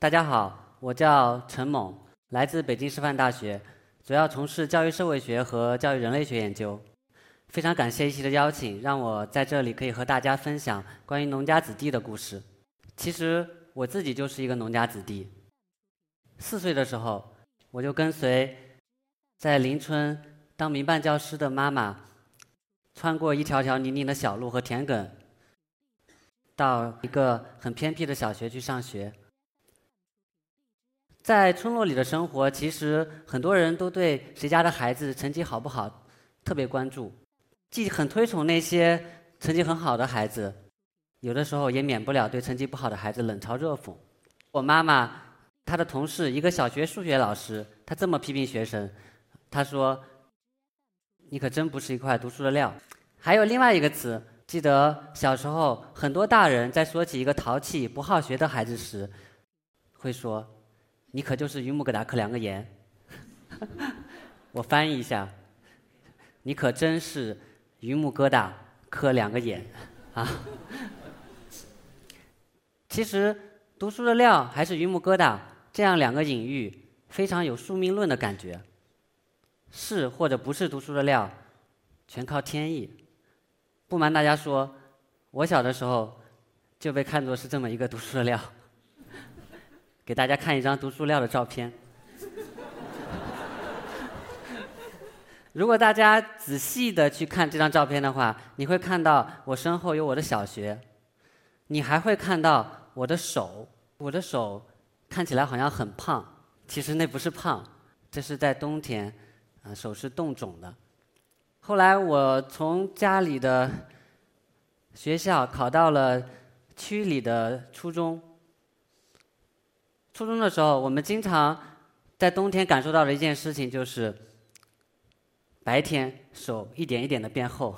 大家好，我叫陈猛，来自北京师范大学，主要从事教育社会学和教育人类学研究。非常感谢一席的邀请，让我在这里可以和大家分享关于农家子弟的故事。其实我自己就是一个农家子弟。四岁的时候，我就跟随在邻村当民办教师的妈妈，穿过一条条泥泞的小路和田埂，到一个很偏僻的小学去上学。在村落里的生活，其实很多人都对谁家的孩子成绩好不好特别关注，既很推崇那些成绩很好的孩子，有的时候也免不了对成绩不好的孩子冷嘲热讽。我妈妈她的同事一个小学数学老师，他这么批评学生，他说：“你可真不是一块读书的料。”还有另外一个词，记得小时候很多大人在说起一个淘气不好学的孩子时，会说。你可就是榆木疙瘩磕两个眼，我翻译一下，你可真是榆木疙瘩磕两个眼啊！其实读书的料还是榆木疙瘩，这样两个隐喻非常有宿命论的感觉。是或者不是读书的料，全靠天意。不瞒大家说，我小的时候就被看作是这么一个读书的料。给大家看一张读书料的照片。如果大家仔细的去看这张照片的话，你会看到我身后有我的小学，你还会看到我的手，我的手看起来好像很胖，其实那不是胖，这是在冬天，啊，手是冻肿的。后来我从家里的学校考到了区里的初中。初中的时候，我们经常在冬天感受到的一件事情就是，白天手一点一点的变厚，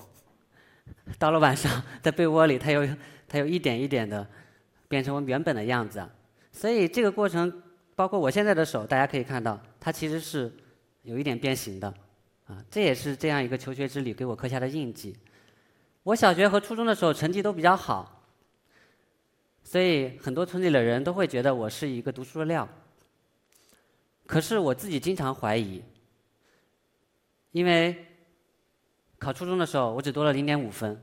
到了晚上在被窝里，它又它又一点一点的变成我们原本的样子。所以这个过程，包括我现在的手，大家可以看到，它其实是有一点变形的，啊，这也是这样一个求学之旅给我刻下的印记。我小学和初中的时候成绩都比较好。所以很多村里的人都会觉得我是一个读书的料。可是我自己经常怀疑，因为考初中的时候我只多了零点五分，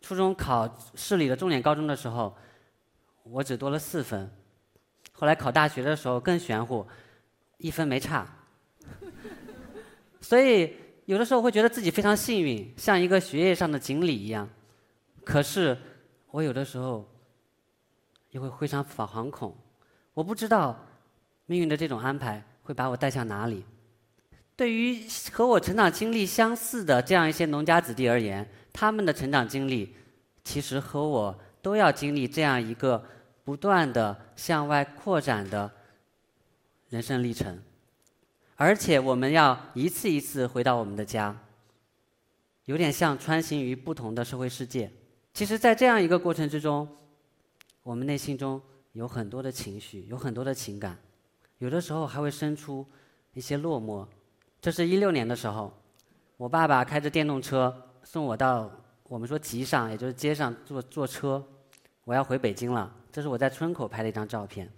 初中考市里的重点高中的时候，我只多了四分，后来考大学的时候更玄乎，一分没差。所以有的时候会觉得自己非常幸运，像一个学业上的锦鲤一样。可是我有的时候。也会非常惶恐，我不知道命运的这种安排会把我带向哪里。对于和我成长经历相似的这样一些农家子弟而言，他们的成长经历其实和我都要经历这样一个不断的向外扩展的人生历程，而且我们要一次一次回到我们的家，有点像穿行于不同的社会世界。其实，在这样一个过程之中。我们内心中有很多的情绪，有很多的情感，有的时候还会生出一些落寞。这是一六年的时候，我爸爸开着电动车送我到我们说集上，也就是街上坐坐车，我要回北京了。这是我在村口拍的一张照片。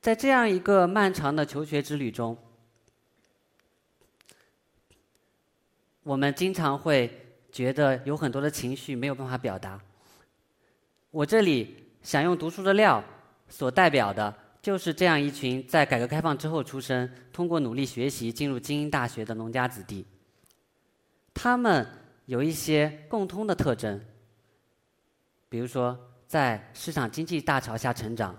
在这样一个漫长的求学之旅中，我们经常会觉得有很多的情绪没有办法表达。我这里。想用读书的料，所代表的就是这样一群在改革开放之后出生、通过努力学习进入精英大学的农家子弟。他们有一些共通的特征，比如说在市场经济大潮下成长，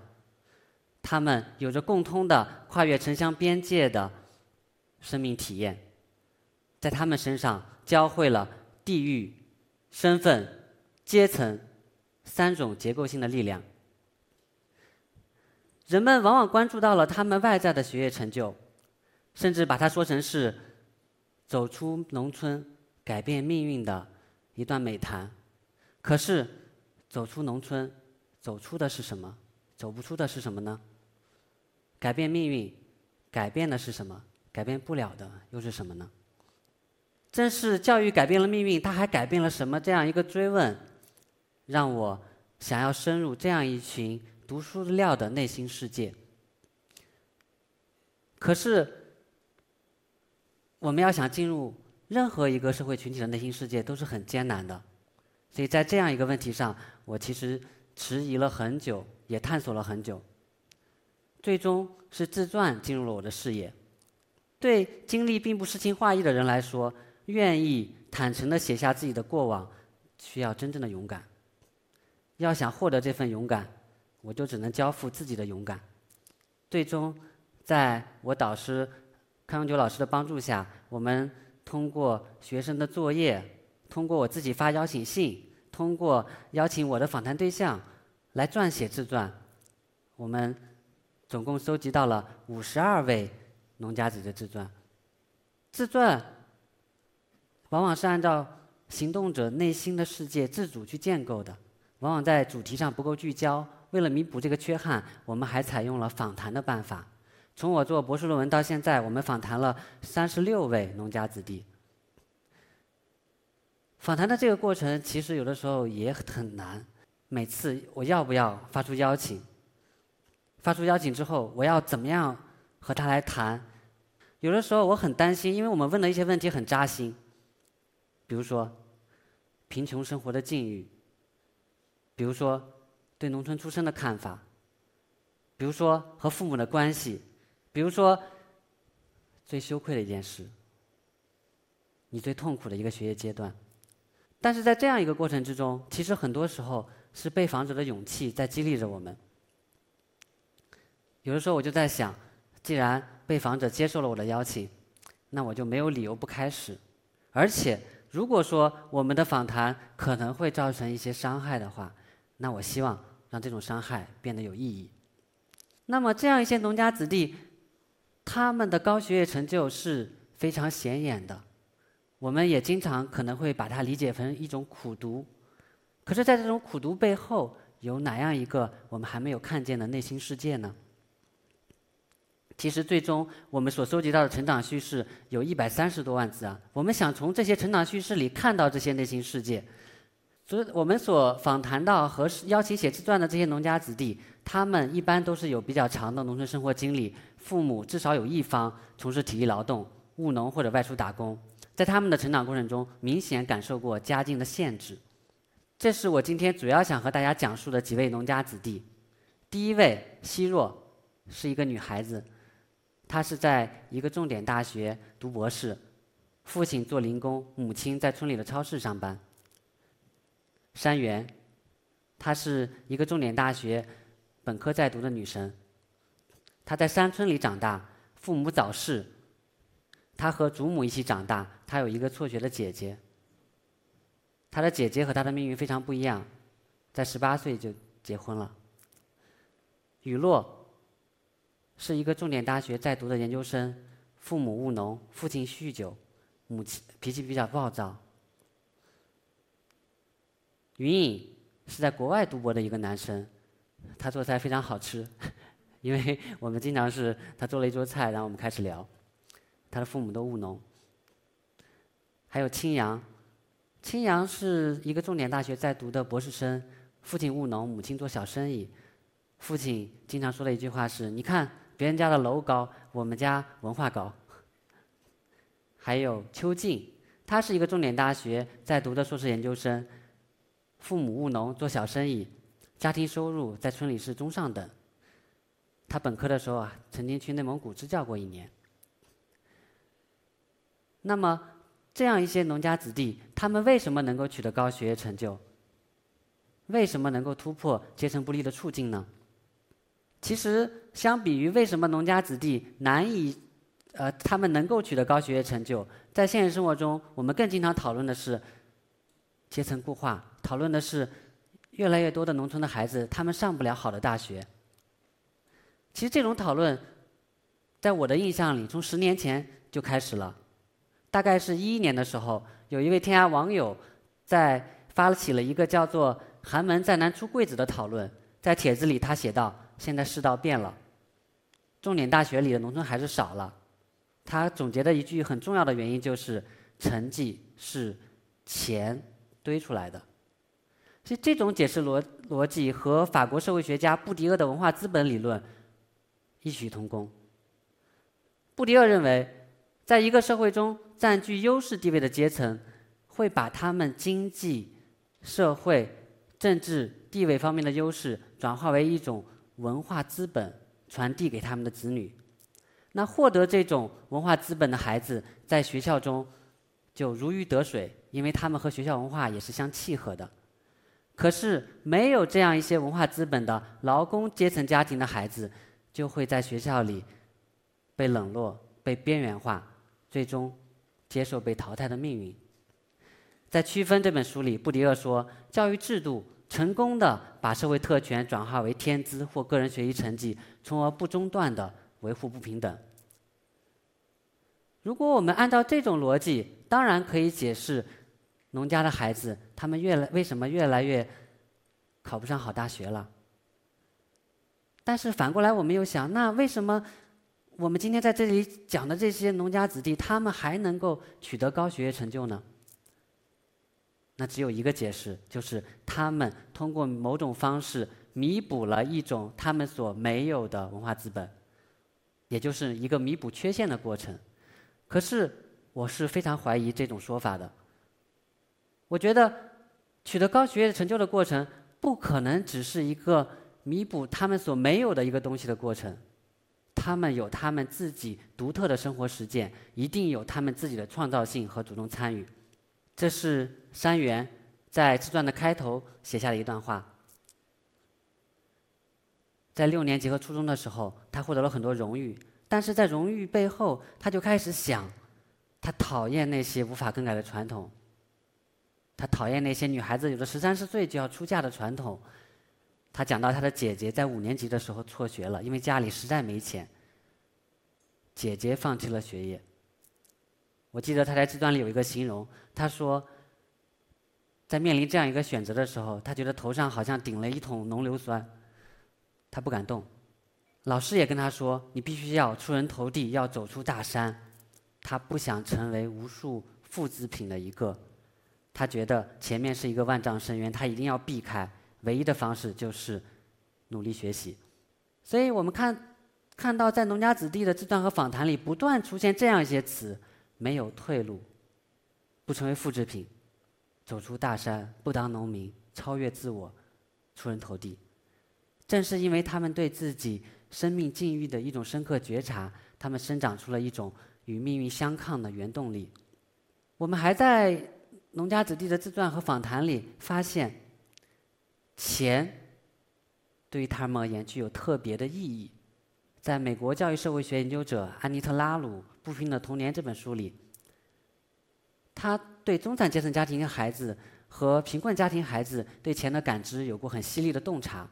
他们有着共通的跨越城乡边界的生命体验，在他们身上教会了地域、身份、阶层。三种结构性的力量，人们往往关注到了他们外在的学业成就，甚至把它说成是走出农村改变命运的一段美谈。可是，走出农村，走出的是什么？走不出的是什么呢？改变命运，改变的是什么？改变不了的又是什么呢？正是教育改变了命运，它还改变了什么？这样一个追问。让我想要深入这样一群读书料的内心世界。可是，我们要想进入任何一个社会群体的内心世界，都是很艰难的。所以在这样一个问题上，我其实迟疑了很久，也探索了很久。最终是自传进入了我的视野。对经历并不诗情画意的人来说，愿意坦诚地写下自己的过往，需要真正的勇敢。要想获得这份勇敢，我就只能交付自己的勇敢。最终，在我导师康永久老师的帮助下，我们通过学生的作业，通过我自己发邀请信，通过邀请我的访谈对象来撰写自传，我们总共收集到了五十二位农家子的自传。自传往往是按照行动者内心的世界自主去建构的。往往在主题上不够聚焦，为了弥补这个缺憾，我们还采用了访谈的办法。从我做博士论文到现在，我们访谈了三十六位农家子弟。访谈的这个过程其实有的时候也很难。每次我要不要发出邀请？发出邀请之后，我要怎么样和他来谈？有的时候我很担心，因为我们问的一些问题很扎心，比如说贫穷生活的境遇。比如说，对农村出生的看法；比如说和父母的关系；比如说最羞愧的一件事，你最痛苦的一个学业阶段。但是在这样一个过程之中，其实很多时候是被访者的勇气在激励着我们。有的时候我就在想，既然被访者接受了我的邀请，那我就没有理由不开始。而且，如果说我们的访谈可能会造成一些伤害的话，那我希望让这种伤害变得有意义。那么，这样一些农家子弟，他们的高学业成就是非常显眼的。我们也经常可能会把它理解成一种苦读。可是，在这种苦读背后，有哪样一个我们还没有看见的内心世界呢？其实，最终我们所收集到的成长叙事有一百三十多万字啊。我们想从这些成长叙事里看到这些内心世界。所以我们所访谈到和邀请写自传的这些农家子弟，他们一般都是有比较长的农村生活经历，父母至少有一方从事体力劳动、务农或者外出打工，在他们的成长过程中，明显感受过家境的限制。这是我今天主要想和大家讲述的几位农家子弟。第一位希若是一个女孩子，她是在一个重点大学读博士，父亲做零工，母亲在村里的超市上班。山原，她是一个重点大学本科在读的女生。她在山村里长大，父母早逝，她和祖母一起长大。她有一个辍学的姐姐。她的姐姐和她的命运非常不一样，在十八岁就结婚了。雨落是一个重点大学在读的研究生，父母务农，父亲酗酒，母亲脾气比较暴躁。云影是在国外读博的一个男生，他做菜非常好吃，因为我们经常是他做了一桌菜，然后我们开始聊。他的父母都务农。还有青阳，青阳是一个重点大学在读的博士生，父亲务农，母亲做小生意。父亲经常说的一句话是：“你看别人家的楼高，我们家文化高。”还有邱静，他是一个重点大学在读的硕士研究生。父母务农做小生意，家庭收入在村里是中上等。他本科的时候啊，曾经去内蒙古支教过一年。那么，这样一些农家子弟，他们为什么能够取得高学业成就？为什么能够突破阶层不利的处境呢？其实，相比于为什么农家子弟难以，呃，他们能够取得高学业成就，在现实生活中，我们更经常讨论的是阶层固化。讨论的是，越来越多的农村的孩子，他们上不了好的大学。其实这种讨论，在我的印象里，从十年前就开始了。大概是一一年的时候，有一位天涯网友在发起了一个叫做“寒门再难出贵子”的讨论。在帖子里，他写道：“现在世道变了，重点大学里的农村孩子少了。”他总结的一句很重要的原因就是：成绩是钱堆出来的。其实这种解释逻逻辑和法国社会学家布迪厄的文化资本理论异曲同工。布迪厄认为，在一个社会中占据优势地位的阶层，会把他们经济、社会、政治地位方面的优势转化为一种文化资本，传递给他们的子女。那获得这种文化资本的孩子，在学校中就如鱼得水，因为他们和学校文化也是相契合的。可是，没有这样一些文化资本的劳工阶层家庭的孩子，就会在学校里被冷落、被边缘化，最终接受被淘汰的命运。在《区分》这本书里，布迪厄说，教育制度成功的把社会特权转化为天资或个人学习成绩，从而不中断的维护不平等。如果我们按照这种逻辑，当然可以解释农家的孩子他们越来为什么越来越考不上好大学了。但是反过来，我们又想，那为什么我们今天在这里讲的这些农家子弟，他们还能够取得高学业成就呢？那只有一个解释，就是他们通过某种方式弥补了一种他们所没有的文化资本，也就是一个弥补缺陷的过程。可是，我是非常怀疑这种说法的。我觉得，取得高学业成就的过程，不可能只是一个弥补他们所没有的一个东西的过程。他们有他们自己独特的生活实践，一定有他们自己的创造性和主动参与。这是山原在自传的开头写下的一段话。在六年级和初中的时候，他获得了很多荣誉。但是在荣誉背后，他就开始想，他讨厌那些无法更改的传统。他讨厌那些女孩子有了十三四岁就要出嫁的传统。他讲到他的姐姐在五年级的时候辍学了，因为家里实在没钱。姐姐放弃了学业。我记得他在自传里有一个形容，他说，在面临这样一个选择的时候，他觉得头上好像顶了一桶浓硫酸，他不敢动。老师也跟他说：“你必须要出人头地，要走出大山。”他不想成为无数复制品的一个，他觉得前面是一个万丈深渊，他一定要避开。唯一的方式就是努力学习。所以我们看看到在农家子弟的自传和访谈里，不断出现这样一些词：没有退路，不成为复制品，走出大山，不当农民，超越自我，出人头地。正是因为他们对自己。生命境遇的一种深刻觉察，他们生长出了一种与命运相抗的原动力。我们还在农家子弟的自传和访谈里发现，钱对于他们而言具有特别的意义。在美国教育社会学研究者安妮特拉鲁《不平的童年》这本书里，他对中产阶层家庭的孩子和贫困家庭孩子对钱的感知有过很犀利的洞察。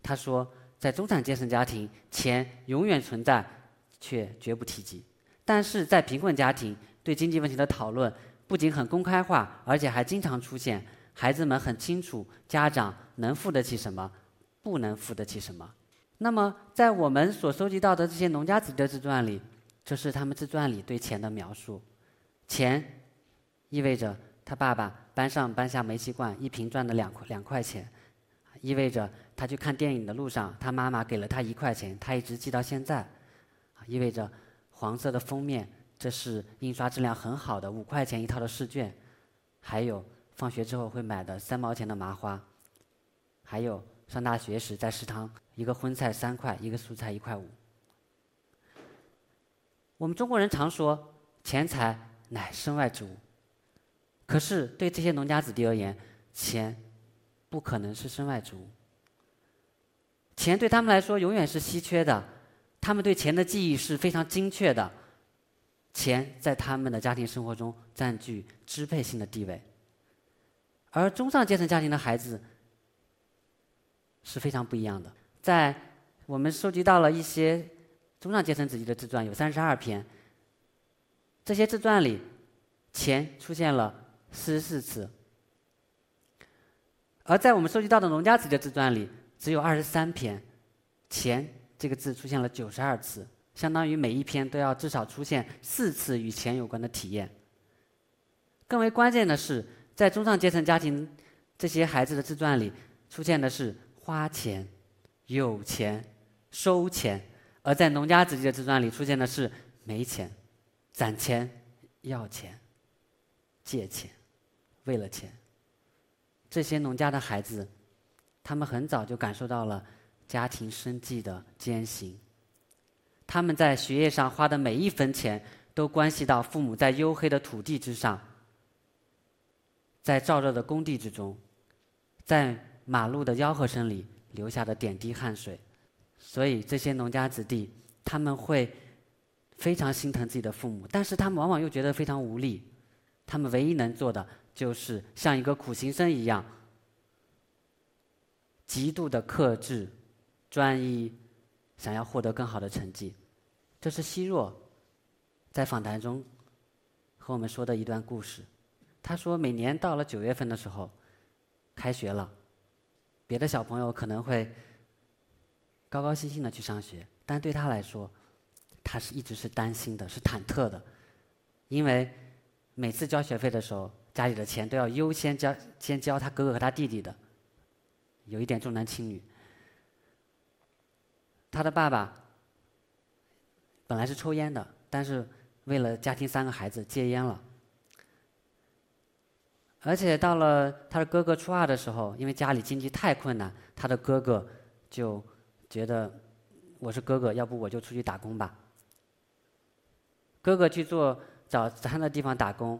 他说。在中产阶层家庭，钱永远存在，却绝不提及；但是在贫困家庭，对经济问题的讨论不仅很公开化，而且还经常出现。孩子们很清楚家长能付得起什么，不能付得起什么。那么，在我们所收集到的这些农家子弟自传里，这是他们自传里对钱的描述：钱意味着他爸爸搬上搬下煤气罐一瓶赚的两块两块钱，意味着。他去看电影的路上，他妈妈给了他一块钱，他一直记到现在，意味着黄色的封面，这是印刷质量很好的五块钱一套的试卷，还有放学之后会买的三毛钱的麻花，还有上大学时在食堂一个荤菜三块，一个素菜一块五。我们中国人常说钱财乃身外之物，可是对这些农家子弟而言，钱不可能是身外之物。钱对他们来说永远是稀缺的，他们对钱的记忆是非常精确的。钱在他们的家庭生活中占据支配性的地位，而中上阶层家庭的孩子是非常不一样的。在我们收集到了一些中上阶层子弟的自传，有三十二篇。这些自传里，钱出现了四十四次，而在我们收集到的农家子弟的自传里。只有二十三篇，“钱”这个字出现了九十二次，相当于每一篇都要至少出现四次与钱有关的体验。更为关键的是，在中上阶层家庭这些孩子的自传里，出现的是花钱、有钱、收钱；而在农家子弟的自传里，出现的是没钱，攒钱，要钱，借钱，为了钱。这些农家的孩子，他们很早就感受到了家庭生计的艰辛。他们在学业上花的每一分钱，都关系到父母在黝黑的土地之上，在燥热的工地之中，在马路的吆喝声里留下的点滴汗水。所以，这些农家子弟，他们会非常心疼自己的父母，但是他们往往又觉得非常无力。他们唯一能做的，就是像一个苦行僧一样，极度的克制、专一。想要获得更好的成绩，这是希若在访谈中和我们说的一段故事。他说，每年到了九月份的时候，开学了，别的小朋友可能会高高兴兴的去上学，但对他来说，他是一直是担心的，是忐忑的，因为每次交学费的时候，家里的钱都要优先交，先交他哥哥和他弟弟的，有一点重男轻女。他的爸爸本来是抽烟的，但是为了家庭三个孩子戒烟了。而且到了他的哥哥初二的时候，因为家里经济太困难，他的哥哥就觉得我是哥哥，要不我就出去打工吧。哥哥去做早餐的地方打工，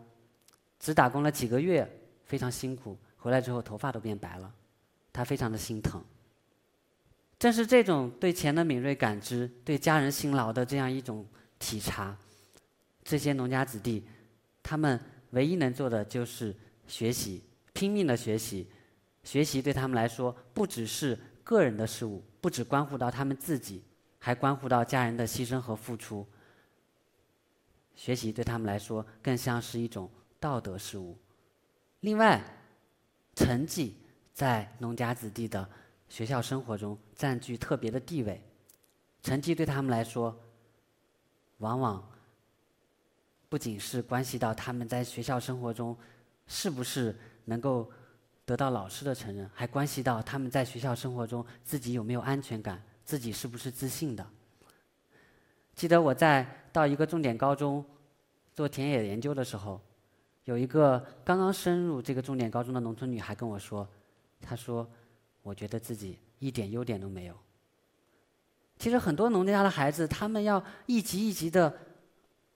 只打工了几个月，非常辛苦，回来之后头发都变白了，他非常的心疼。正是这种对钱的敏锐感知，对家人辛劳的这样一种体察，这些农家子弟，他们唯一能做的就是学习，拼命的学习。学习对他们来说，不只是个人的事物，不只关乎到他们自己，还关乎到家人的牺牲和付出。学习对他们来说，更像是一种道德事物。另外，成绩在农家子弟的。学校生活中占据特别的地位，成绩对他们来说，往往不仅是关系到他们在学校生活中是不是能够得到老师的承认，还关系到他们在学校生活中自己有没有安全感，自己是不是自信的。记得我在到一个重点高中做田野研究的时候，有一个刚刚升入这个重点高中的农村女孩跟我说，她说。我觉得自己一点优点都没有。其实很多农家的孩子，他们要一级一级的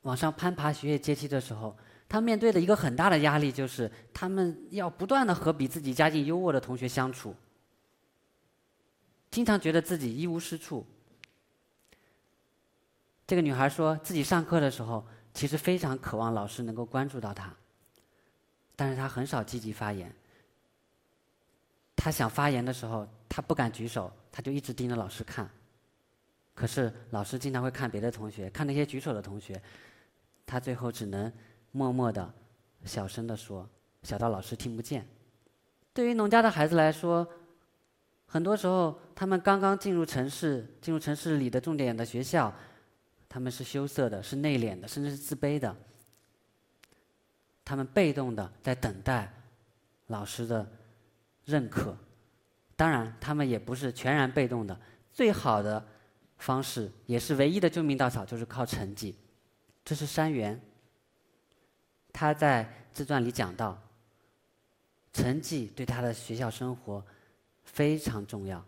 往上攀爬学业阶梯的时候，他面对的一个很大的压力就是，他们要不断的和比自己家境优渥的同学相处，经常觉得自己一无是处。这个女孩说自己上课的时候，其实非常渴望老师能够关注到她，但是她很少积极发言。他想发言的时候，他不敢举手，他就一直盯着老师看。可是老师经常会看别的同学，看那些举手的同学，他最后只能默默的、小声的说，小到老师听不见。对于农家的孩子来说，很多时候他们刚刚进入城市，进入城市里的重点的学校，他们是羞涩的，是内敛的，甚至是自卑的。他们被动的在等待老师的。认可，当然，他们也不是全然被动的。最好的方式，也是唯一的救命稻草，就是靠成绩。这是山原，他在自传里讲到，成绩对他的学校生活非常重要。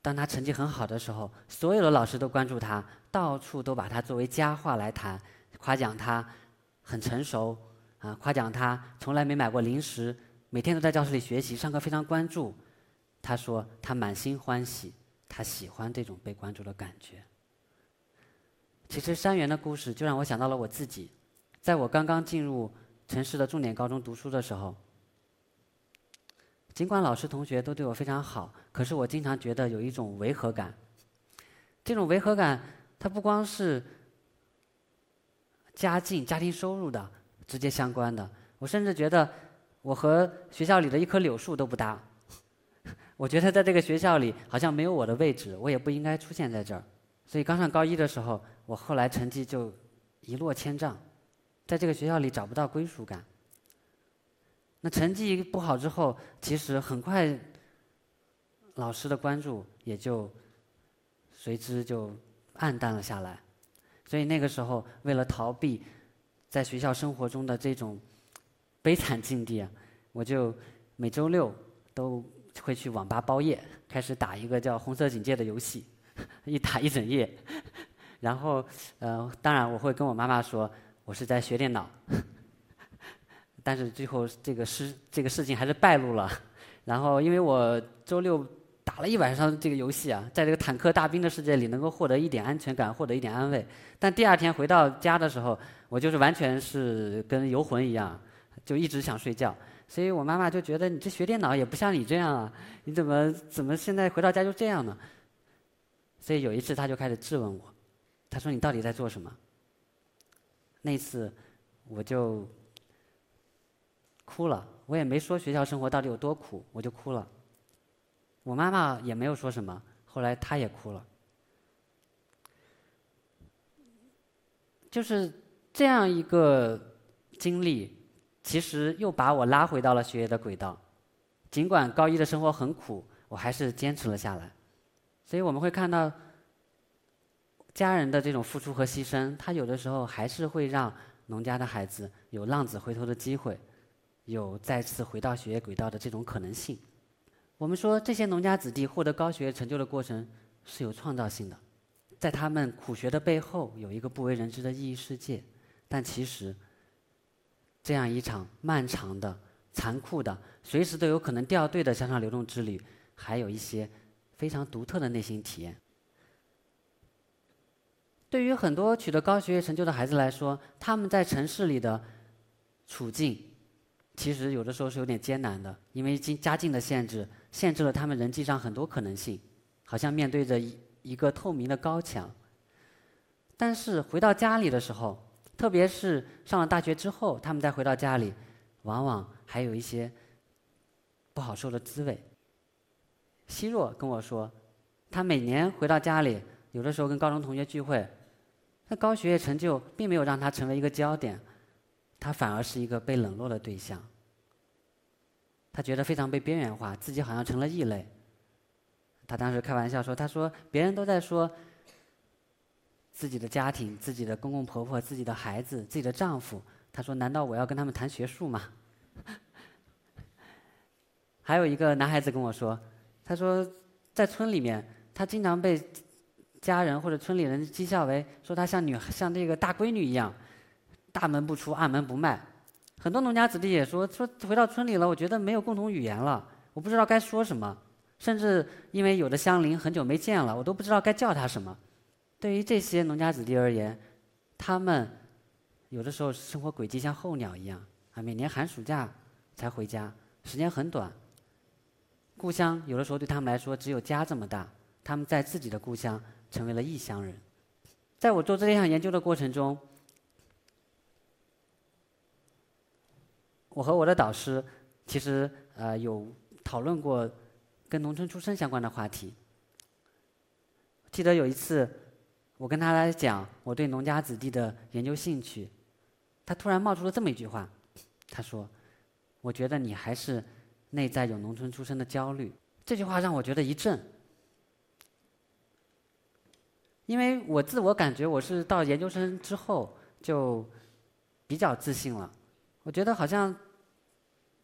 当他成绩很好的时候，所有的老师都关注他，到处都把他作为佳话来谈，夸奖他很成熟，啊，夸奖他从来没买过零食。每天都在教室里学习，上课非常关注。他说他满心欢喜，他喜欢这种被关注的感觉。其实山原的故事就让我想到了我自己，在我刚刚进入城市的重点高中读书的时候，尽管老师同学都对我非常好，可是我经常觉得有一种违和感。这种违和感，它不光是家境、家庭收入的直接相关的，我甚至觉得。我和学校里的一棵柳树都不搭，我觉得在这个学校里好像没有我的位置，我也不应该出现在这儿。所以刚上高一的时候，我后来成绩就一落千丈，在这个学校里找不到归属感。那成绩不好之后，其实很快老师的关注也就随之就暗淡了下来。所以那个时候，为了逃避在学校生活中的这种悲惨境地啊，我就每周六都会去网吧包夜，开始打一个叫《红色警戒》的游戏，一打一整夜。然后，呃，当然我会跟我妈妈说，我是在学电脑。但是最后这个事这个事情还是败露了。然后，因为我周六打了一晚上这个游戏啊，在这个坦克大兵的世界里能够获得一点安全感，获得一点安慰。但第二天回到家的时候，我就是完全是跟游魂一样，就一直想睡觉。所以我妈妈就觉得你这学电脑也不像你这样啊，你怎么怎么现在回到家就这样呢？所以有一次她就开始质问我。她说：“你到底在做什么？”那次我就哭了，我也没说学校生活到底有多苦，我就哭了。我妈妈也没有说什么，后来她也哭了。就是这样一个经历，其实又把我拉回到了学业的轨道。尽管高一的生活很苦，我还是坚持了下来。所以我们会看到。家人的这种付出和牺牲，他有的时候还是会让农家的孩子有浪子回头的机会，有再次回到学业轨道的这种可能性。我们说这些农家子弟获得高学业成就的过程是有创造性的，在他们苦学的背后有一个不为人知的意义世界。但其实，这样一场漫长的、残酷的、随时都有可能掉队的向上流动之旅，还有一些非常独特的内心体验。对于很多取得高学业成就的孩子来说，他们在城市里的处境，其实有的时候是有点艰难的，因为经家境的限制，限制了他们人际上很多可能性，好像面对着一一个透明的高墙。但是回到家里的时候，特别是上了大学之后，他们再回到家里，往往还有一些不好受的滋味。希若跟我说，他每年回到家里，有的时候跟高中同学聚会。那高学业成就并没有让他成为一个焦点，他反而是一个被冷落的对象。他觉得非常被边缘化，自己好像成了异类。他当时开玩笑说：“他说别人都在说自己的家庭、自己的公公婆婆、自己的孩子、自己的丈夫，他说难道我要跟他们谈学术吗？” 还有一个男孩子跟我说：“他说在村里面，他经常被。”家人或者村里人讥笑为说他像女像这个大闺女一样，大门不出二门不迈。很多农家子弟也说说回到村里了，我觉得没有共同语言了，我不知道该说什么。甚至因为有的乡邻很久没见了，我都不知道该叫他什么。对于这些农家子弟而言，他们有的时候生活轨迹像候鸟一样啊，每年寒暑假才回家，时间很短。故乡有的时候对他们来说只有家这么大，他们在自己的故乡。成为了异乡人。在我做这项研究的过程中，我和我的导师其实呃有讨论过跟农村出身相关的话题。记得有一次，我跟他来讲我对农家子弟的研究兴趣，他突然冒出了这么一句话，他说：“我觉得你还是内在有农村出身的焦虑。”这句话让我觉得一震。因为我自我感觉我是到研究生之后就比较自信了，我觉得好像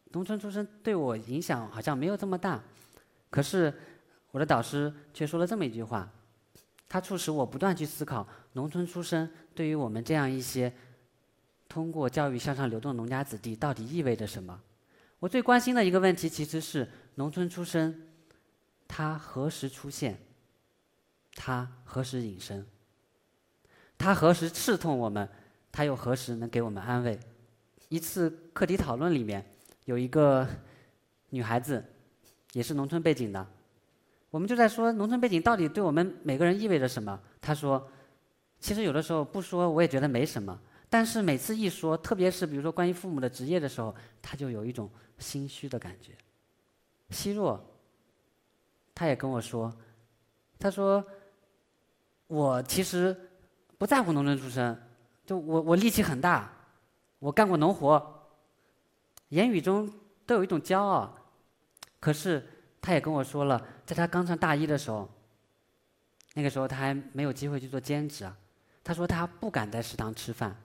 农村出身对我影响好像没有这么大，可是我的导师却说了这么一句话，它促使我不断去思考农村出身对于我们这样一些通过教育向上流动的农家子弟到底意味着什么。我最关心的一个问题其实是农村出身，他何时出现？他何时隐身？他何时刺痛我们？他又何时能给我们安慰？一次课题讨论里面，有一个女孩子，也是农村背景的，我们就在说农村背景到底对我们每个人意味着什么？他说，其实有的时候不说我也觉得没什么，但是每次一说，特别是比如说关于父母的职业的时候，他就有一种心虚的感觉。希若，他也跟我说，他说。我其实不在乎农村出身，就我我力气很大，我干过农活，言语中都有一种骄傲。可是他也跟我说了，在他刚上大一的时候，那个时候他还没有机会去做兼职啊，他说他不敢在食堂吃饭，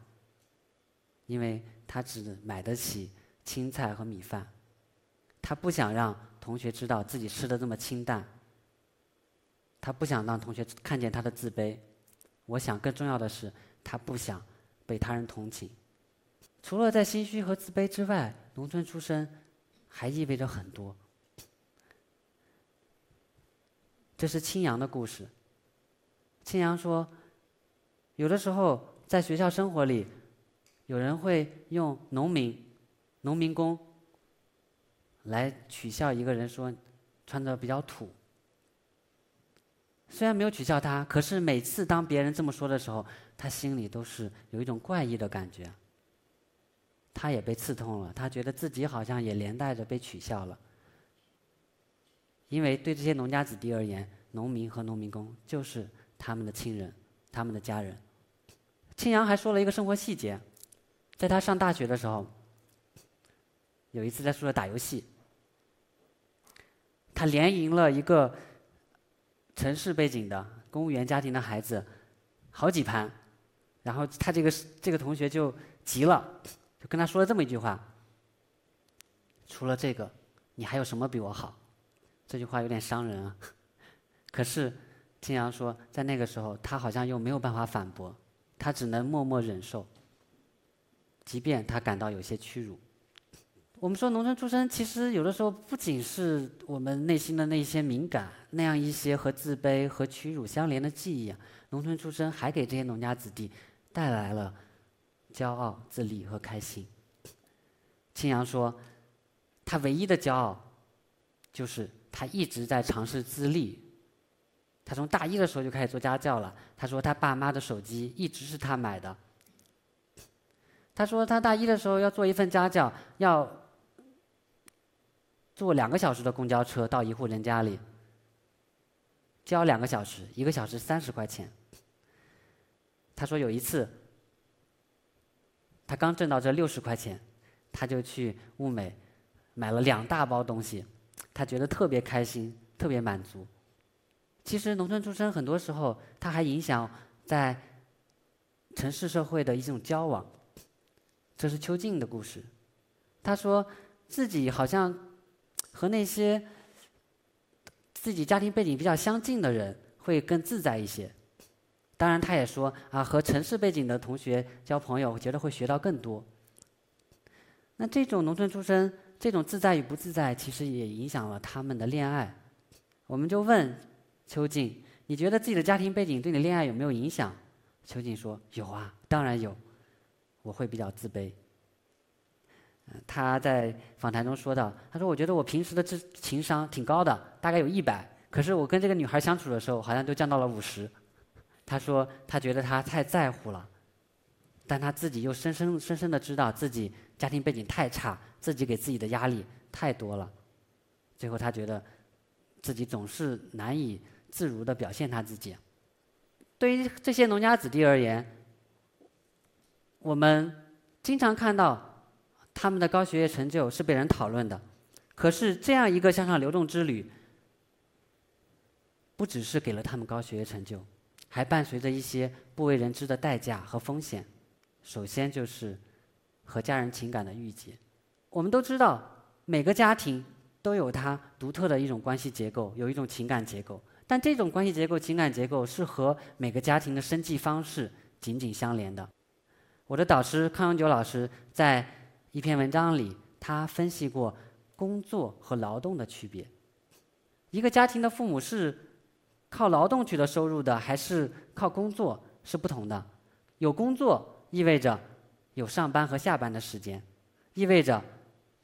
因为他只买得起青菜和米饭，他不想让同学知道自己吃的这么清淡，他不想让同学看见他的自卑。我想更重要的是，他不想被他人同情。除了在心虚和自卑之外，农村出身还意味着很多。这是青阳的故事。青阳说，有的时候在学校生活里，有人会用农民、农民工来取笑一个人，说穿的比较土。虽然没有取笑他，可是每次当别人这么说的时候，他心里都是有一种怪异的感觉。他也被刺痛了，他觉得自己好像也连带着被取笑了。因为对这些农家子弟而言，农民和农民工就是他们的亲人，他们的家人。青阳还说了一个生活细节，在他上大学的时候，有一次在宿舍打游戏，他连赢了一个城市背景的公务员家庭的孩子好几盘，然后他这个这个同学就急了，就跟他说了这么一句话：“除了这个，你还有什么比我好？”这句话有点伤人啊，可是青阳说，在那个时候，他好像又没有办法反驳，他只能默默忍受，即便他感到有些屈辱。我们说农村出身，其实有的时候不仅是我们内心的那些敏感，那样一些和自卑和屈辱相连的记忆啊，农村出身还给这些农家子弟带来了骄傲、自立和开心。青阳说，他唯一的骄傲就是。他一直在尝试自立。他从大一的时候就开始做家教了。他说他爸妈的手机一直是他买的。他说他大一的时候要做一份家教，要坐两个小时的公交车到一户人家里，交两个小时，一个小时三十块钱。他说有一次，他刚挣到这六十块钱，他就去物美买了两大包东西。他觉得特别开心，特别满足。其实农村出身，很多时候他还影响在城市社会的一种交往。这是邱静的故事。他说自己好像和那些自己家庭背景比较相近的人会更自在一些。当然，他也说啊，和城市背景的同学交朋友，我觉得会学到更多。那这种农村出身。这种自在与不自在，其实也影响了他们的恋爱。我们就问邱静：“你觉得自己的家庭背景对你恋爱有没有影响？”邱静说：“有啊，当然有。我会比较自卑。”他在访谈中说道：“他说我觉得我平时的智情商挺高的，大概有一百，可是我跟这个女孩相处的时候，好像就降到了五十。”他说他觉得他太在乎了，但他自己又深深深深的知道自己家庭背景太差。自己给自己的压力太多了，最后他觉得自己总是难以自如的表现他自己。对于这些农家子弟而言，我们经常看到他们的高学业成就是被人讨论的。可是这样一个向上流动之旅，不只是给了他们高学业成就，还伴随着一些不为人知的代价和风险。首先就是和家人情感的郁结。我们都知道，每个家庭都有它独特的一种关系结构，有一种情感结构。但这种关系结构、情感结构是和每个家庭的生计方式紧紧相连的。我的导师康永久老师在一篇文章里，他分析过工作和劳动的区别。一个家庭的父母是靠劳动取得收入的，还是靠工作是不同的。有工作意味着有上班和下班的时间，意味着。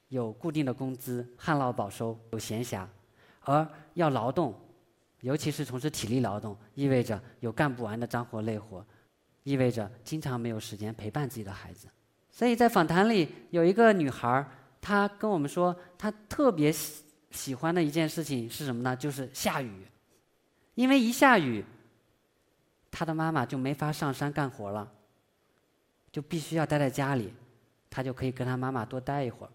有固定的工资，旱涝保收，有闲暇；而要劳动，尤其是从事体力劳动，意味着有干不完的脏活累活，意味着经常没有时间陪伴自己的孩子。所以在访谈里，有一个女孩儿，她跟我们说，她特别喜喜欢的一件事情是什么呢？就是下雨，因为一下雨，她的妈妈就没法上山干活了，就必须要待在家里，他就可以跟他妈妈多待一会儿。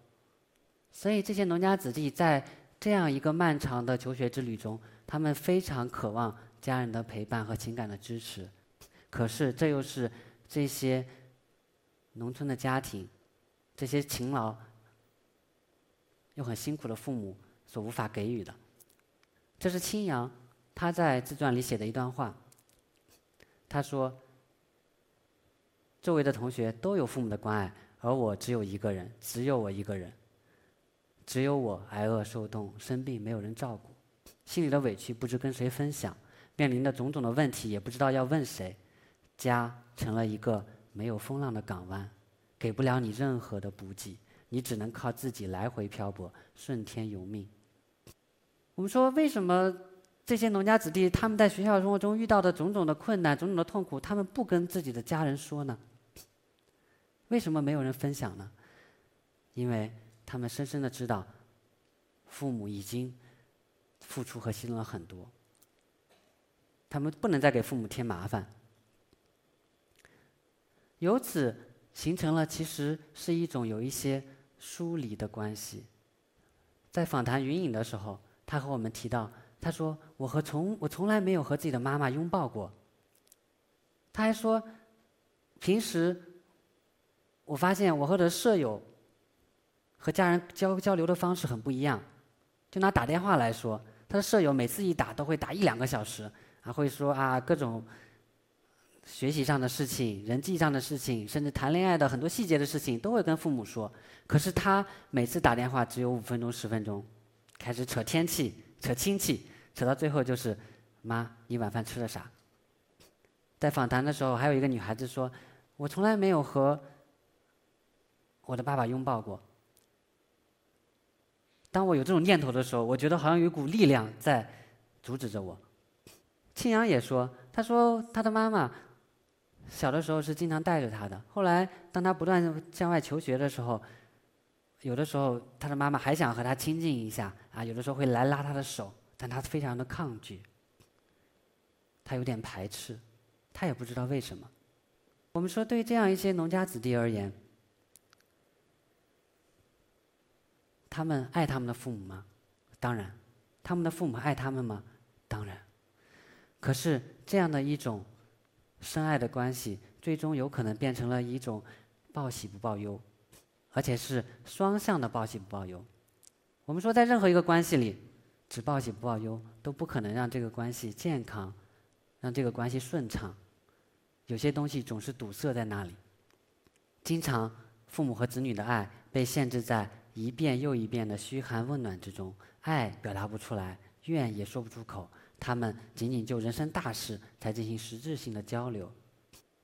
所以，这些农家子弟在这样一个漫长的求学之旅中，他们非常渴望家人的陪伴和情感的支持。可是这又是这些农村的家庭，这些勤劳又很辛苦的父母所无法给予的。这是青阳他在自传里写的一段话。他说：“周围的同学都有父母的关爱，而我只有一个人，只有我一个人，只有我挨饿受冻，生病没有人照顾，心里的委屈不知跟谁分享，面临的种种的问题也不知道要问谁，家成了一个没有风浪的港湾，给不了你任何的补给，你只能靠自己来回漂泊，顺天由命。”我们说，为什么这些农家子弟他们在学校生活中遇到的种种的困难、种种的痛苦，他们不跟自己的家人说呢？为什么没有人分享呢？因为他们深深的知道，父母已经付出和牺牲了很多，他们不能再给父母添麻烦。由此形成了，其实是一种有一些疏离的关系。在访谈云影的时候。他和我们提到，他说：“我和从我从来没有和自己的妈妈拥抱过。”他还说：“平时我发现我和我的舍友和家人交交流的方式很不一样。就拿打电话来说，他的舍友每次一打都会打一两个小时，还会说啊各种学习上的事情、人际上的事情，甚至谈恋爱的很多细节的事情都会跟父母说。可是他每次打电话只有五分钟、十分钟。”开始扯天气，扯亲戚，扯到最后就是“妈，你晚饭吃了啥？”在访谈的时候，还有一个女孩子说：“我从来没有和我的爸爸拥抱过。”当我有这种念头的时候，我觉得好像有一股力量在阻止着我。庆阳也说：“他说他的妈妈小的时候是经常带着他的，后来当他不断向外求学的时候。”有的时候，他的妈妈还想和他亲近一下啊，有的时候会来拉他的手，但他非常的抗拒，他有点排斥，他也不知道为什么。我们说，对这样一些农家子弟而言，他们爱他们的父母吗？当然，他们的父母爱他们吗？当然。可是这样的一种深爱的关系，最终有可能变成了一种报喜不报忧。而且是双向的报喜不报忧。我们说，在任何一个关系里，只报喜不报忧，都不可能让这个关系健康，让这个关系顺畅。有些东西总是堵塞在那里。经常，父母和子女的爱被限制在一遍又一遍的嘘寒问暖之中，爱表达不出来，怨也说不出口。他们仅仅就人生大事才进行实质性的交流。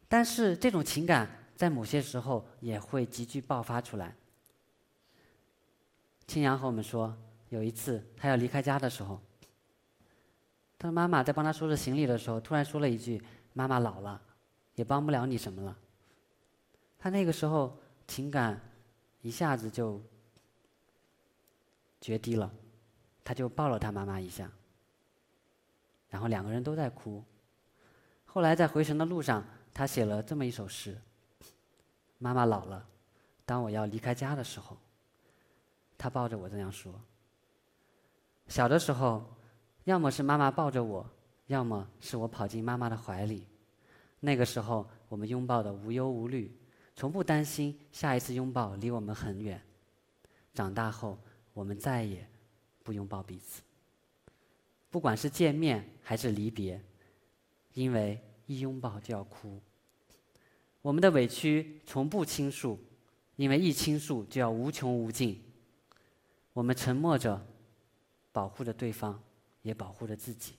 但是，这种情感。在某些时候也会急剧爆发出来。青阳和我们说，有一次他要离开家的时候，他的妈妈在帮他收拾行李的时候，突然说了一句：“妈妈老了，也帮不了你什么了。”他那个时候情感一下子就决堤了，他就抱了他妈妈一下，然后两个人都在哭。后来在回程的路上，他写了这么一首诗。妈妈老了，当我要离开家的时候，他抱着我这样说。小的时候，要么是妈妈抱着我，要么是我跑进妈妈的怀里。那个时候，我们拥抱的无忧无虑，从不担心下一次拥抱离我们很远。长大后，我们再也不拥抱彼此。不管是见面还是离别，因为一拥抱就要哭。我们的委屈从不倾诉，因为一倾诉就要无穷无尽。我们沉默着，保护着对方，也保护着自己。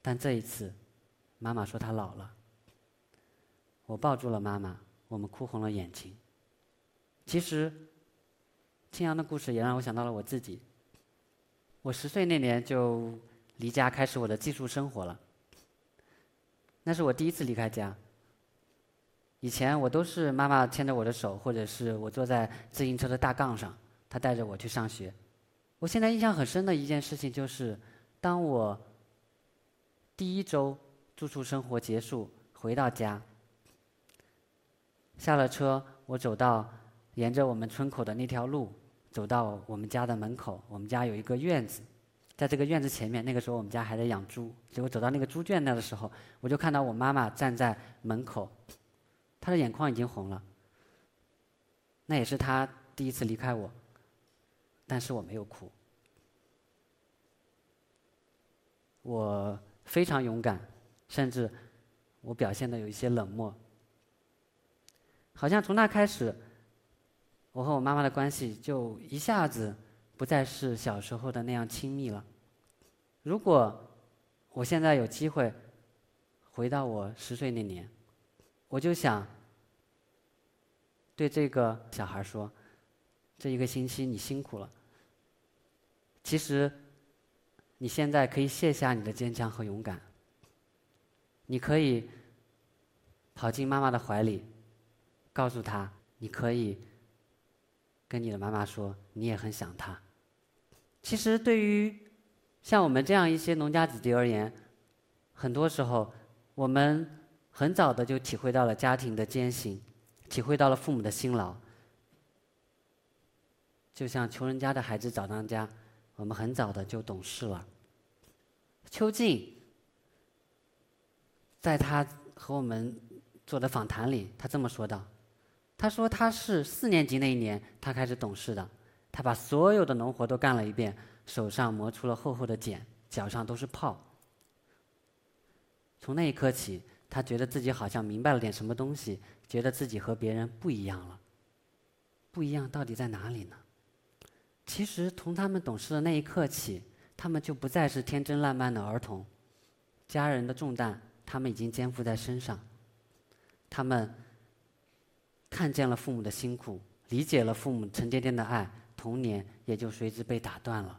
但这一次，妈妈说她老了，我抱住了妈妈，我们哭红了眼睛。其实，青阳的故事也让我想到了我自己。我十岁那年就离家开始我的寄宿生活了，那是我第一次离开家。以前我都是妈妈牵着我的手，或者是我坐在自行车的大杠上，她带着我去上学。我现在印象很深的一件事情就是，当我第一周住宿生活结束回到家，下了车，我走到沿着我们村口的那条路，走到我们家的门口。我们家有一个院子，在这个院子前面，那个时候我们家还在养猪。结果走到那个猪圈那的时候，我就看到我妈妈站在门口，她的眼眶已经红了。那也是她第一次离开我，但是我没有哭。我非常勇敢，甚至我表现的有一些冷漠。好像从那开始，我和我妈妈的关系就一下子。不再是小时候的那样亲密了。如果我现在有机会回到我十岁那年，我就想对这个小孩说：“这一个星期你辛苦了。其实你现在可以卸下你的坚强和勇敢，你可以跑进妈妈的怀里，告诉她你可以跟你的妈妈说你也很想她。”其实，对于像我们这样一些农家子弟而言，很多时候我们很早的就体会到了家庭的艰辛，体会到了父母的辛劳。就像穷人家的孩子早当家，我们很早的就懂事了。邱静在他和我们做的访谈里，他这么说道：“他说他是四年级那一年，他开始懂事的。”他把所有的农活都干了一遍，手上磨出了厚厚的茧，脚上都是泡。从那一刻起，他觉得自己好像明白了点什么东西，觉得自己和别人不一样了。不一样到底在哪里呢？其实从他们懂事的那一刻起，他们就不再是天真烂漫的儿童，家人的重担他们已经肩负在身上。他们看见了父母的辛苦，理解了父母沉甸甸的爱。童年也就随之被打断了。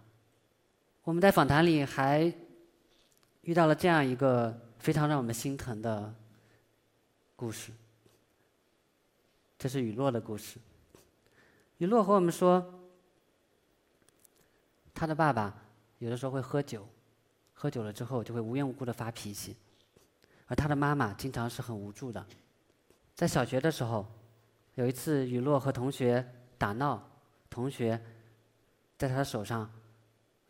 我们在访谈里还遇到了这样一个非常让我们心疼的故事，这是雨落的故事。雨落和我们说，他的爸爸有的时候会喝酒，喝酒了之后就会无缘无故的发脾气，而他的妈妈经常是很无助的。在小学的时候，有一次雨落和同学打闹。同学在他的手上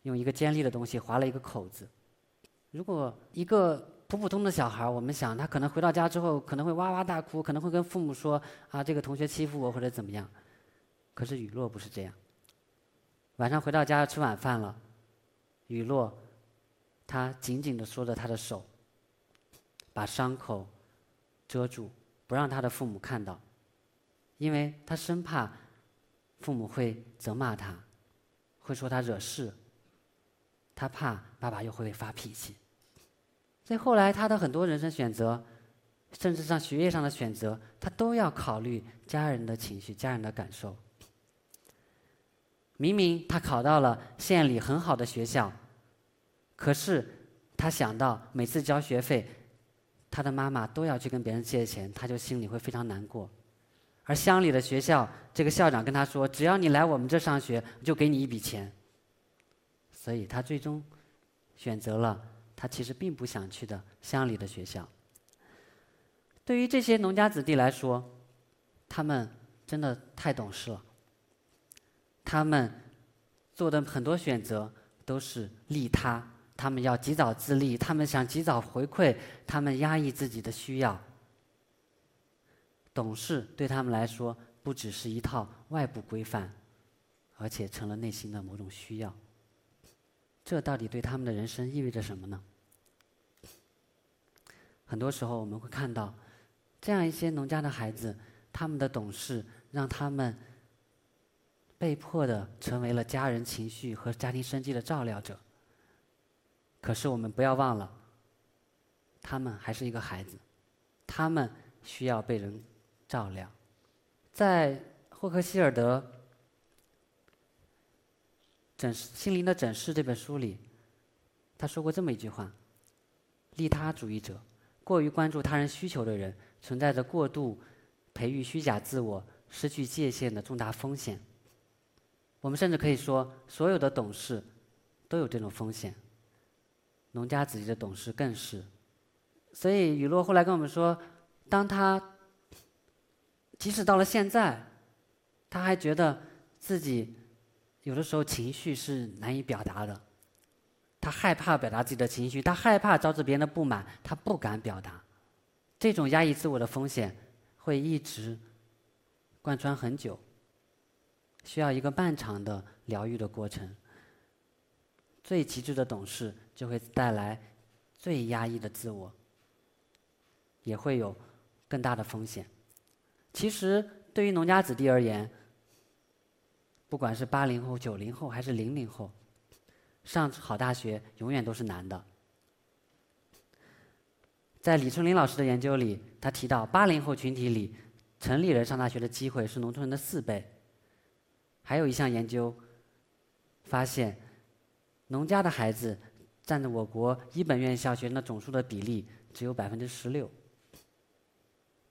用一个尖利的东西划了一个口子。如果一个普普通的小孩，我们想他可能回到家之后可能会哇哇大哭，可能会跟父母说啊这个同学欺负我或者怎么样。可是雨落不是这样。晚上回到家吃晚饭了，雨落他紧紧的缩着他的手，把伤口遮住，不让他的父母看到，因为他生怕。父母会责骂他，会说他惹事。他怕爸爸又会发脾气。所以后来他的很多人生选择，甚至上学业上的选择，他都要考虑家人的情绪、家人的感受。明明他考到了县里很好的学校，可是他想到每次交学费，他的妈妈都要去跟别人借钱，他就心里会非常难过。而乡里的学校，这个校长跟他说：“只要你来我们这上学，就给你一笔钱。”所以他最终选择了他其实并不想去的乡里的学校。对于这些农家子弟来说，他们真的太懂事了。他们做的很多选择都是利他，他们要及早自立，他们想及早回馈，他们压抑自己的需要。懂事对他们来说不只是一套外部规范，而且成了内心的某种需要。这到底对他们的人生意味着什么呢？很多时候我们会看到，这样一些农家的孩子，他们的懂事让他们被迫的成为了家人情绪和家庭生计的照料者。可是我们不要忘了，他们还是一个孩子，他们需要被人。照亮，在霍克希尔德《诊心灵的诊室》这本书里，他说过这么一句话：利他主义者，过于关注他人需求的人，存在着过度培育虚假自我、失去界限的重大风险。我们甚至可以说，所有的懂事都有这种风险，农家子弟的懂事更是。所以雨落后来跟我们说，当他。即使到了现在，他还觉得自己有的时候情绪是难以表达的。他害怕表达自己的情绪，他害怕招致别人的不满，他不敢表达。这种压抑自我的风险会一直贯穿很久，需要一个漫长的疗愈的过程。最极致的懂事就会带来最压抑的自我，也会有更大的风险。其实，对于农家子弟而言，不管是八零后、九零后还是零零后，上好大学永远都是难的。在李春林老师的研究里，他提到八零后群体里，城里人上大学的机会是农村人的四倍。还有一项研究发现，农家的孩子占着我国一本院校学生的总数的比例只有百分之十六。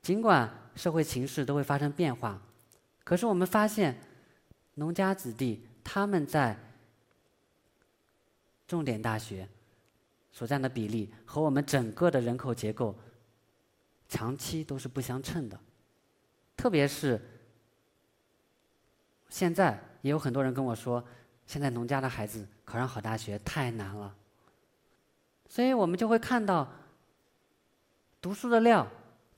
尽管社会形势都会发生变化，可是我们发现，农家子弟他们在重点大学。所占的比例和我们整个的人口结构长期都是不相称的，特别是现在也有很多人跟我说，现在农家的孩子考上好大学太难了，所以我们就会看到，读书的料，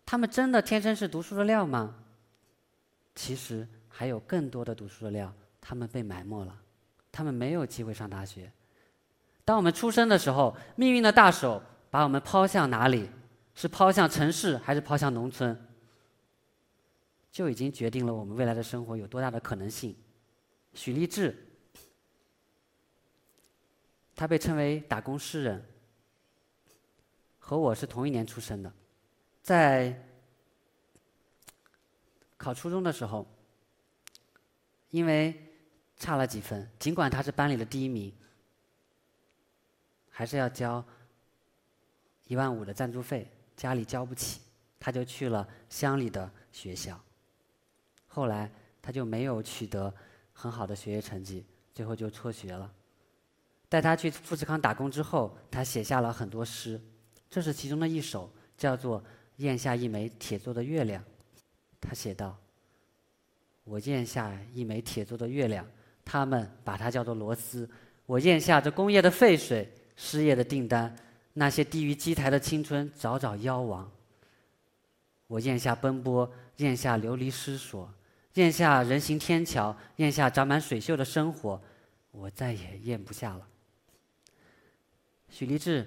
他们真的天生是读书的料吗？其实还有更多的读书的料，他们被埋没了，他们没有机会上大学。当我们出生的时候，命运的大手把我们抛向哪里？是抛向城市，还是抛向农村？就已经决定了我们未来的生活有多大的可能性。许立志，他被称为打工诗人，和我是同一年出生的，在考初中的时候，因为差了几分，尽管他是班里的第一名。还是要交一万五的赞助费，家里交不起，他就去了乡里的学校。后来他就没有取得很好的学业成绩，最后就辍学了。带他去富士康打工之后，他写下了很多诗，这是其中的一首，叫做《咽下一枚铁做的月亮》。他写道：“我咽下一枚铁做的月亮，他们把它叫做螺丝。我咽下这工业的废水。”失业的订单，那些低于机台的青春早早夭亡。我咽下奔波，咽下流离失所，咽下人行天桥，咽下长满水锈的生活，我再也咽不下了。许立志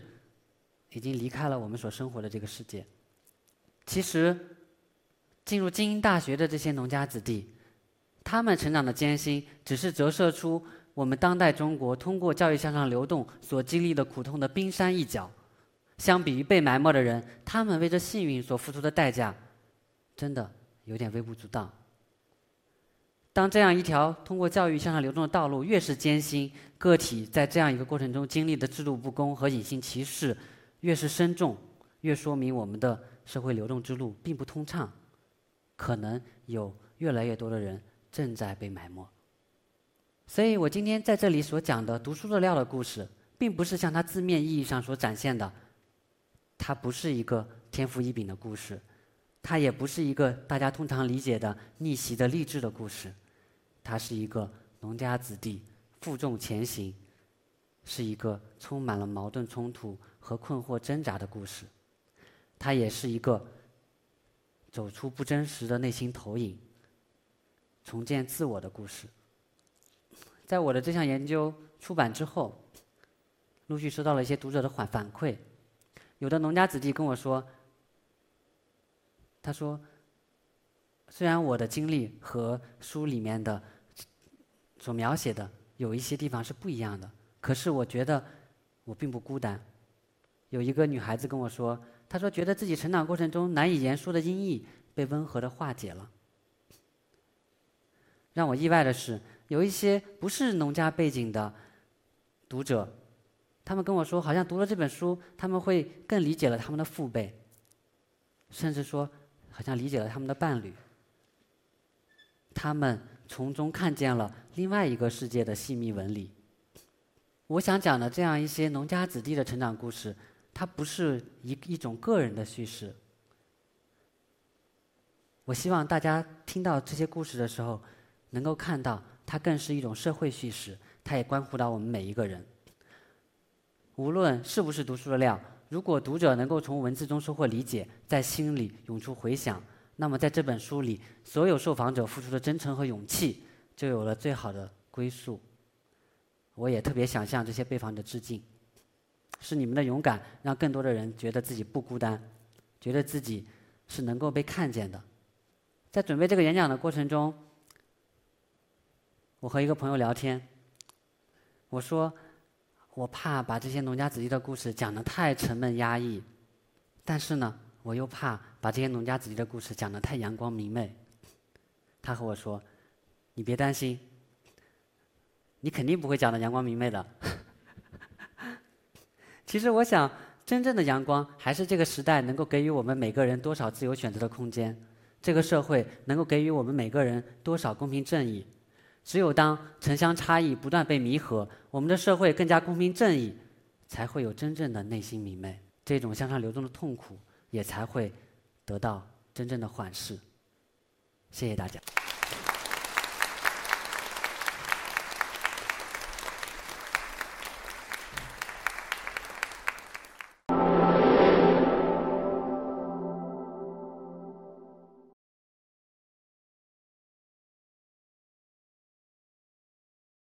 已经离开了我们所生活的这个世界。其实，进入精英大学的这些农家子弟，他们成长的艰辛，只是折射出。我们当代中国通过教育向上流动所经历的苦痛的冰山一角，相比于被埋没的人，他们为这幸运所付出的代价，真的有点微不足道。当这样一条通过教育向上流动的道路越是艰辛，个体在这样一个过程中经历的制度不公和隐性歧视越是深重，越说明我们的社会流动之路并不通畅，可能有越来越多的人正在被埋没。所以我今天在这里所讲的读书的料的故事，并不是像它字面意义上所展现的，它不是一个天赋异禀的故事，它也不是一个大家通常理解的逆袭的励志的故事，它是一个农家子弟负重前行，是一个充满了矛盾冲突和困惑挣扎的故事，它也是一个走出不真实的内心投影，重建自我的故事。在我的这项研究出版之后，陆续收到了一些读者的反反馈。有的农家子弟跟我说：“他说，虽然我的经历和书里面的所描写的有一些地方是不一样的，可是我觉得我并不孤单。”有一个女孩子跟我说：“他说觉得自己成长过程中难以言说的阴翳被温和的化解了。”让我意外的是。有一些不是农家背景的读者，他们跟我说，好像读了这本书，他们会更理解了他们的父辈，甚至说，好像理解了他们的伴侣。他们从中看见了另外一个世界的细密纹理。我想讲的这样一些农家子弟的成长故事，它不是一一种个人的叙事。我希望大家听到这些故事的时候，能够看到。它更是一种社会叙事，它也关乎到我们每一个人。无论是不是读书的料，如果读者能够从文字中收获理解，在心里涌出回响，那么在这本书里，所有受访者付出的真诚和勇气，就有了最好的归宿。我也特别想向这些被访者致敬，是你们的勇敢，让更多的人觉得自己不孤单，觉得自己是能够被看见的。在准备这个演讲的过程中，我和一个朋友聊天，我说。我怕把这些农家子弟的故事讲得太沉闷压抑，但是呢，我又怕把这些农家子弟的故事讲得太阳光明媚。他和我说：“你别担心，你肯定不会讲的阳光明媚的。”其实我想，真正的阳光还是这个时代能够给予我们每个人多少自由选择的空间，这个社会能够给予我们每个人多少公平正义。只有当城乡差异不断被弥合，我们的社会更加公平正义，才会有真正的内心明媚。这种向上流动的痛苦，也才会得到真正的缓释。谢谢大家。